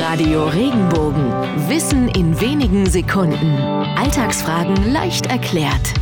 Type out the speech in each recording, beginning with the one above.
Radio Regenbogen. Wissen in wenigen Sekunden. Alltagsfragen leicht erklärt.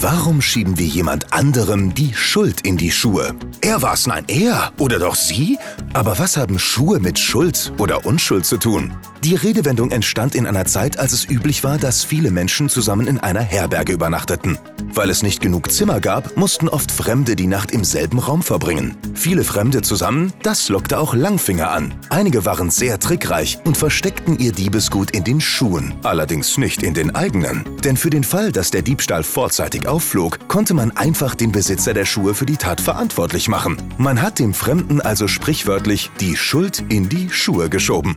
Warum schieben wir jemand anderem die Schuld in die Schuhe? Er war's, nein, er oder doch sie? Aber was haben Schuhe mit Schuld oder Unschuld zu tun? Die Redewendung entstand in einer Zeit, als es üblich war, dass viele Menschen zusammen in einer Herberge übernachteten. Weil es nicht genug Zimmer gab, mussten oft Fremde die Nacht im selben Raum verbringen. Viele Fremde zusammen, das lockte auch Langfinger an. Einige waren sehr trickreich und versteckten ihr Diebesgut in den Schuhen, allerdings nicht in den eigenen. Denn für den Fall, dass der Diebstahl vorzeitig aufflog, konnte man einfach den Besitzer der Schuhe für die Tat verantwortlich machen. Man hat dem Fremden also sprichwörtlich die Schuld in die Schuhe geschoben.